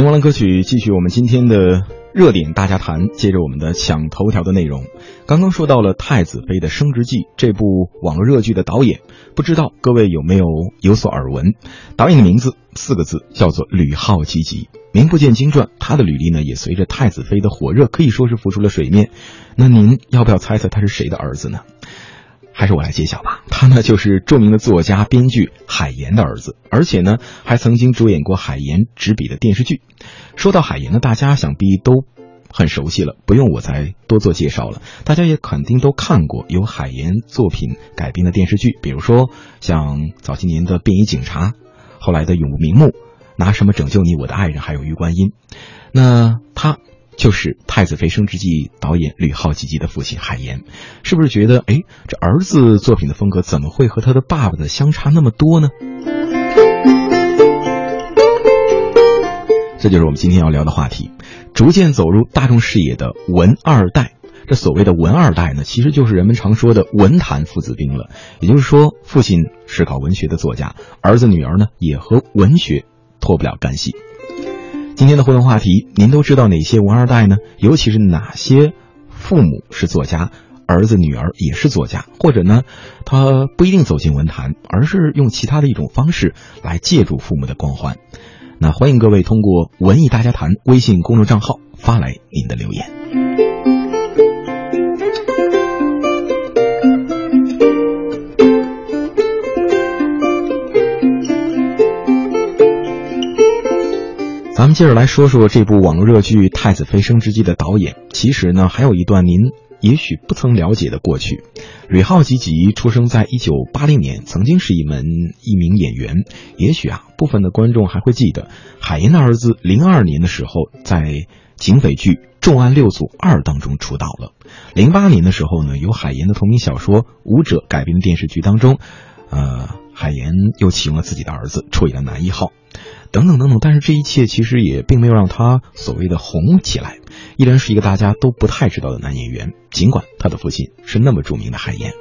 听完歌曲，继续我们今天的热点大家谈。接着我们的抢头条的内容，刚刚说到了《太子妃的升职记》这部网络热剧的导演，不知道各位有没有有所耳闻？导演的名字四个字，叫做吕浩基吉，名不见经传。他的履历呢，也随着《太子妃》的火热，可以说是浮出了水面。那您要不要猜猜他是谁的儿子呢？还是我来揭晓吧。他呢，就是著名的作家、编剧海岩的儿子，而且呢，还曾经主演过海岩执笔的电视剧。说到海岩呢，大家想必都很熟悉了，不用我再多做介绍了。大家也肯定都看过由海岩作品改编的电视剧，比如说像早些年的《便衣警察》，后来的《永不瞑目》，拿什么拯救你，我的爱人，还有《玉观音》。那他。就是《太子妃升职记》导演吕浩吉吉的父亲海岩，是不是觉得，哎，这儿子作品的风格怎么会和他的爸爸的相差那么多呢？这就是我们今天要聊的话题，逐渐走入大众视野的文二代。这所谓的文二代呢，其实就是人们常说的文坛父子兵了。也就是说，父亲是搞文学的作家，儿子女儿呢也和文学脱不了干系。今天的互动话题，您都知道哪些文二代呢？尤其是哪些父母是作家，儿子女儿也是作家，或者呢，他不一定走进文坛，而是用其他的一种方式来借助父母的光环。那欢迎各位通过“文艺大家谈”微信公众账号发来您的留言。咱们接着来说说这部网络热剧《太子妃升职记》的导演。其实呢，还有一段您也许不曾了解的过去。吕浩吉吉出生在一九八零年，曾经是一门一名演员。也许啊，部分的观众还会记得，海岩的儿子零二年的时候在警匪剧《重案六组二》当中出道了。零八年的时候呢，由海岩的同名小说《舞者》改编的电视剧当中，呃，海岩又启用了自己的儿子出演了男一号。等等等等，但是这一切其实也并没有让他所谓的红起来，依然是一个大家都不太知道的男演员。尽管他的父亲是那么著名的海燕。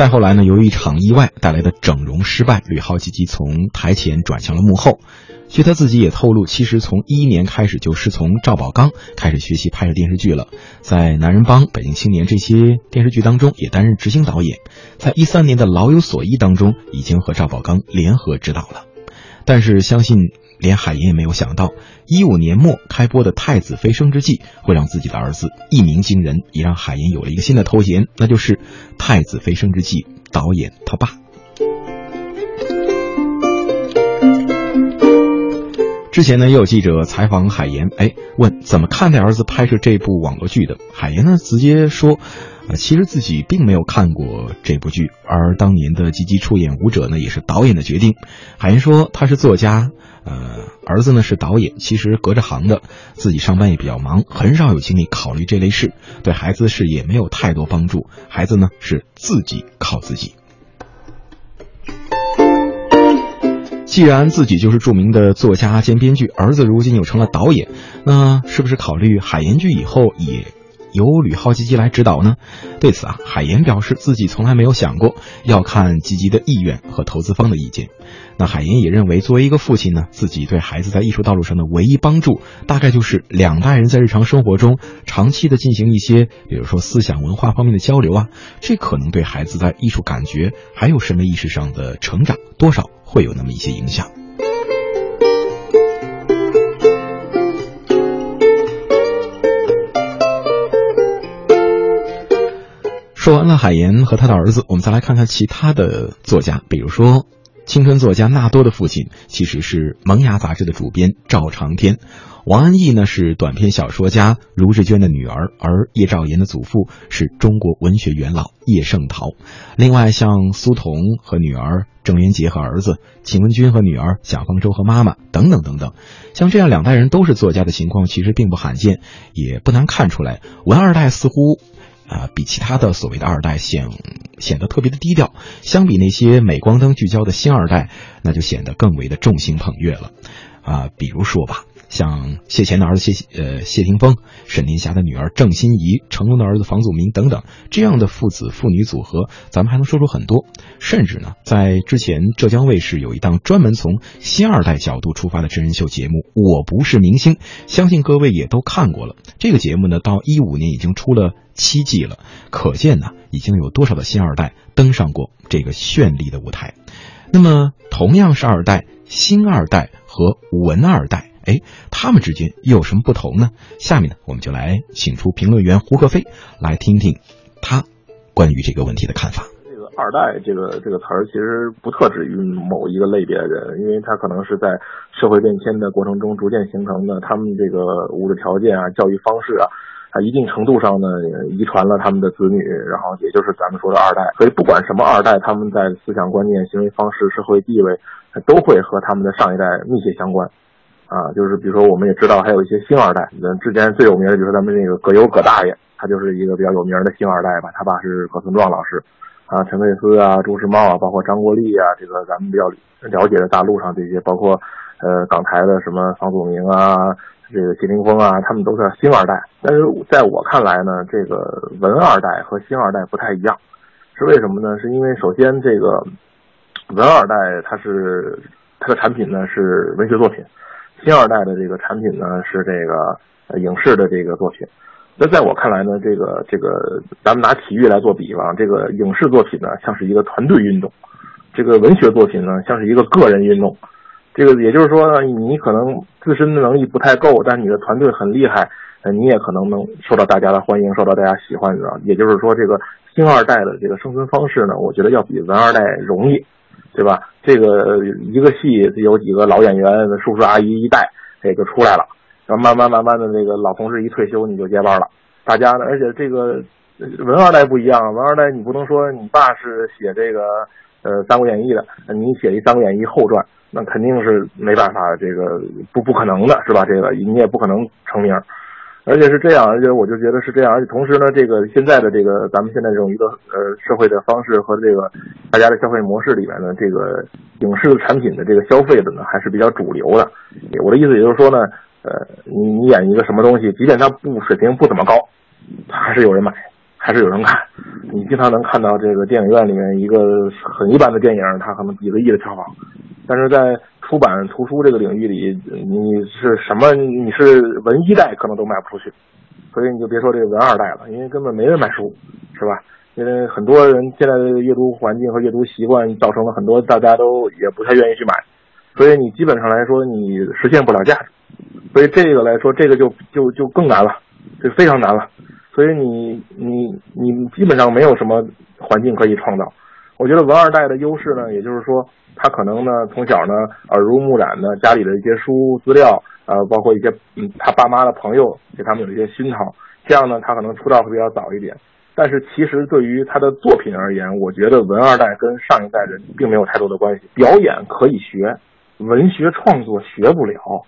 再后来呢，由于一场意外带来的整容失败，吕浩积极从台前转向了幕后。据他自己也透露，其实从一一年开始就是从赵宝刚开始学习拍摄电视剧了，在《男人帮》《北京青年》这些电视剧当中也担任执行导演，在一三年的《老有所依》当中已经和赵宝刚联合执导了。但是相信连海岩也没有想到，一五年末开播的《太子妃升职记》会让自己的儿子一鸣惊人，也让海岩有了一个新的头衔，那就是《太子妃升职记》导演他爸。之前呢，也有记者采访海岩，哎，问怎么看待儿子拍摄这部网络剧的？海岩呢，直接说，呃，其实自己并没有看过这部剧，而当年的积极出演舞者呢，也是导演的决定。海岩说他是作家，呃，儿子呢是导演，其实隔着行的，自己上班也比较忙，很少有精力考虑这类事，对孩子的事业没有太多帮助。孩子呢是自己靠自己。既然自己就是著名的作家兼编剧，儿子如今又成了导演，那是不是考虑海岩剧以后也由吕浩基基来指导呢？对此啊，海岩表示自己从来没有想过，要看基基的意愿和投资方的意见。那海岩也认为，作为一个父亲呢，自己对孩子在艺术道路上的唯一帮助，大概就是两代人在日常生活中长期的进行一些，比如说思想文化方面的交流啊，这可能对孩子在艺术感觉还有审美意识上的成长多少。会有那么一些影响。说完了海岩和他的儿子，我们再来看看其他的作家，比如说青春作家纳多的父亲其实是《萌芽》杂志的主编赵长天。王安忆呢是短篇小说家卢志娟的女儿，而叶兆言的祖父是中国文学元老叶圣陶。另外，像苏童和女儿郑渊洁和儿子秦文君和女儿蒋方舟和妈妈等等等等，像这样两代人都是作家的情况，其实并不罕见，也不难看出来，文二代似乎，啊，比其他的所谓的二代显显得特别的低调。相比那些镁光灯聚焦的新二代，那就显得更为的众星捧月了。啊，比如说吧。像谢贤的儿子谢呃谢霆锋、沈殿霞的女儿郑欣宜、成龙的儿子房祖名等等，这样的父子父女组合，咱们还能说出很多。甚至呢，在之前浙江卫视有一档专门从新二代角度出发的真人秀节目《我不是明星》，相信各位也都看过了。这个节目呢，到一五年已经出了七季了，可见呢，已经有多少的新二代登上过这个绚丽的舞台。那么，同样是二代，新二代和文二代，哎，他们之间又有什么不同呢？下面呢，我们就来请出评论员胡克飞来听听他关于这个问题的看法。这个“二代”这个这个词儿其实不特指于某一个类别的人，因为他可能是在社会变迁的过程中逐渐形成的，他们这个物质条件啊、教育方式啊。啊，一定程度上呢，遗传了他们的子女，然后也就是咱们说的二代。所以不管什么二代，他们在思想观念、行为方式、社会地位，都会和他们的上一代密切相关。啊，就是比如说，我们也知道还有一些星二代。嗯，之前最有名的就是咱们那个葛优葛大爷，他就是一个比较有名的星二代吧。他爸是葛存壮老师，啊，陈佩斯啊，朱时茂啊，包括张国立啊，这个咱们比较了解的大陆上这些，包括呃港台的什么房祖名啊。这个谢霆锋啊，他们都是星二代，但是在我看来呢，这个文二代和星二代不太一样，是为什么呢？是因为首先这个文二代它是它的产品呢是文学作品，星二代的这个产品呢是这个影视的这个作品。那在我看来呢，这个这个咱们拿体育来做比方，这个影视作品呢像是一个团队运动，这个文学作品呢像是一个个人运动。这个也就是说，你可能自身的能力不太够，但你的团队很厉害，你也可能能受到大家的欢迎，受到大家喜欢的。也就是说，这个星二代的这个生存方式呢，我觉得要比文二代容易，对吧？这个一个戏有几个老演员，叔叔阿姨一代也就出来了，然后慢慢慢慢的，这个老同事一退休，你就接班了。大家呢，而且这个文二代不一样，文二代你不能说你爸是写这个呃《三国演义》的，你写一《三国演义》后传。那肯定是没办法，这个不不可能的，是吧？这个你也不可能成名，而且是这样，而且我就觉得是这样，而且同时呢，这个现在的这个咱们现在这种一个呃社会的方式和这个大家的消费模式里面呢，这个影视产品的这个消费的呢还是比较主流的。我的意思也就是说呢，呃，你你演一个什么东西，即便它不水平不怎么高，还是有人买，还是有人看。你经常能看到这个电影院里面一个很一般的电影，它可能几个亿的票房。但是在出版图书这个领域里，你是什么？你是文一代可能都卖不出去，所以你就别说这个文二代了，因为根本没人买书，是吧？因为很多人现在的阅读环境和阅读习惯造成了很多大家都也不太愿意去买，所以你基本上来说你实现不了价值，所以这个来说这个就就就更难了，这非常难了，所以你你你基本上没有什么环境可以创造。我觉得文二代的优势呢，也就是说。他可能呢，从小呢耳濡目染的家里的一些书资料，呃，包括一些嗯他爸妈的朋友给他们有一些熏陶，这样呢他可能出道会比较早一点。但是其实对于他的作品而言，我觉得文二代跟上一代人并没有太多的关系。表演可以学，文学创作学不了。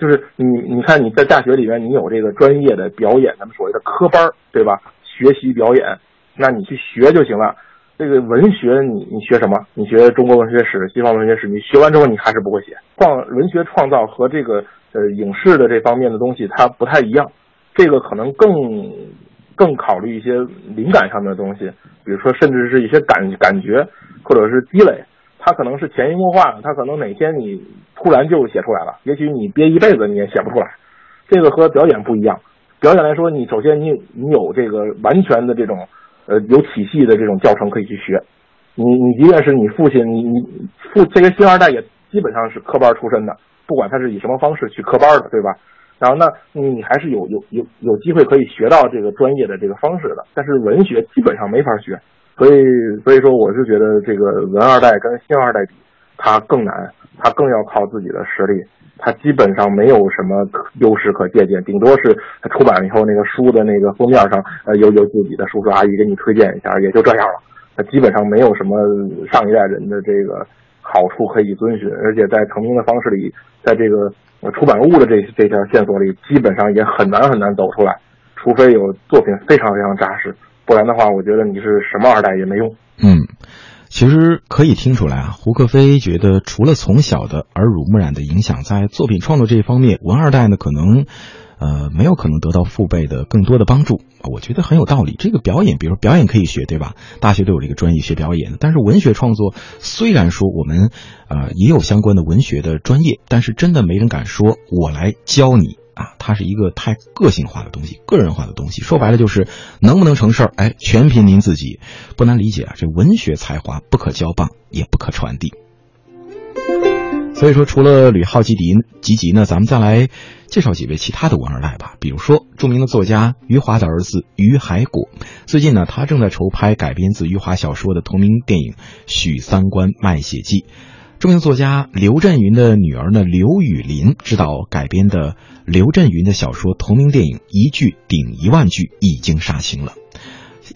就是你你看你在大学里面你有这个专业的表演，咱们所谓的科班对吧？学习表演，那你去学就行了。这个文学，你你学什么？你学中国文学史、西方文学史，你学完之后你还是不会写。创文学创造和这个呃影视的这方面的东西它不太一样，这个可能更更考虑一些灵感上面的东西，比如说甚至是一些感感觉或者是积累，它可能是潜移默化，它可能哪天你突然就写出来了，也许你憋一辈子你也写不出来。这个和表演不一样，表演来说，你首先你你有这个完全的这种。呃，有体系的这种教程可以去学，你你即便是你父亲，你你父这个星二代也基本上是科班出身的，不管他是以什么方式去科班的，对吧？然后那你还是有有有有机会可以学到这个专业的这个方式的，但是文学基本上没法学，所以所以说我是觉得这个文二代跟星二代比，他更难，他更要靠自己的实力。他基本上没有什么优势可借鉴，顶多是他出版了以后那个书的那个封面上，呃，有有自己的叔叔阿姨给你推荐一下，也就这样了。他基本上没有什么上一代人的这个好处可以遵循，而且在成名的方式里，在这个出版物的这这条线索里，基本上也很难很难走出来，除非有作品非常非常扎实，不然的话，我觉得你是什么二代也没用。嗯。其实可以听出来啊，胡克飞觉得除了从小的耳濡目染的影响，在作品创作这一方面，文二代呢可能，呃，没有可能得到父辈的更多的帮助。我觉得很有道理。这个表演，比如说表演可以学，对吧？大学都有这个专业学表演的。但是文学创作，虽然说我们，呃，也有相关的文学的专业，但是真的没人敢说我来教你。啊，它是一个太个性化的东西，个人化的东西。说白了就是能不能成事儿，哎，全凭您自己。不难理解啊，这文学才华不可交棒，也不可传递。所以说，除了吕浩、吉迪、吉吉呢，咱们再来介绍几位其他的文二代吧。比如说，著名的作家余华的儿子余海果，最近呢，他正在筹拍改编自余华小说的同名电影《许三观卖血记》。著名作家刘震云的女儿呢，刘雨林执导改编的刘震云的小说同名电影《一句顶一万句》已经杀青了。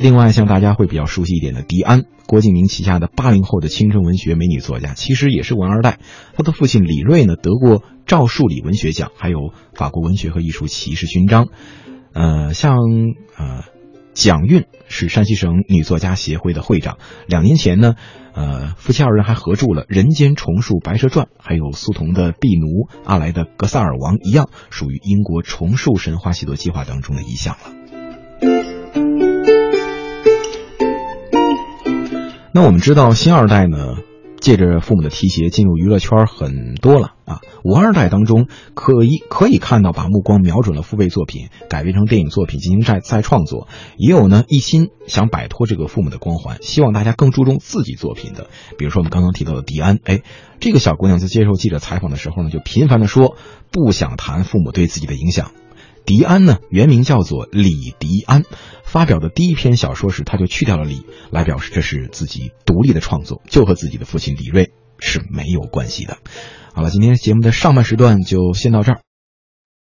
另外，像大家会比较熟悉一点的迪安，郭敬明旗下的八零后的青春文学美女作家，其实也是文二代。他的父亲李锐呢，得过赵树理文学奖，还有法国文学和艺术骑士勋章。呃，像呃。蒋韵是山西省女作家协会的会长。两年前呢，呃，夫妻二人还合著了《人间重述白蛇传》，还有苏童的《婢奴》，阿来的《格萨尔王》一样，属于英国重述神话写作计划当中的一项了。那我们知道，新二代呢？借着父母的提携进入娱乐圈很多了啊，五二代当中可以可以看到把目光瞄准了父辈作品改编成电影作品进行再再创作，也有呢一心想摆脱这个父母的光环，希望大家更注重自己作品的，比如说我们刚刚提到的迪安，哎，这个小姑娘在接受记者采访的时候呢，就频繁的说不想谈父母对自己的影响。迪安呢，原名叫做李迪安，发表的第一篇小说时，他就去掉了李，来表示这是自己独立的创作，就和自己的父亲李瑞是没有关系的。好了，今天节目的上半时段就先到这儿。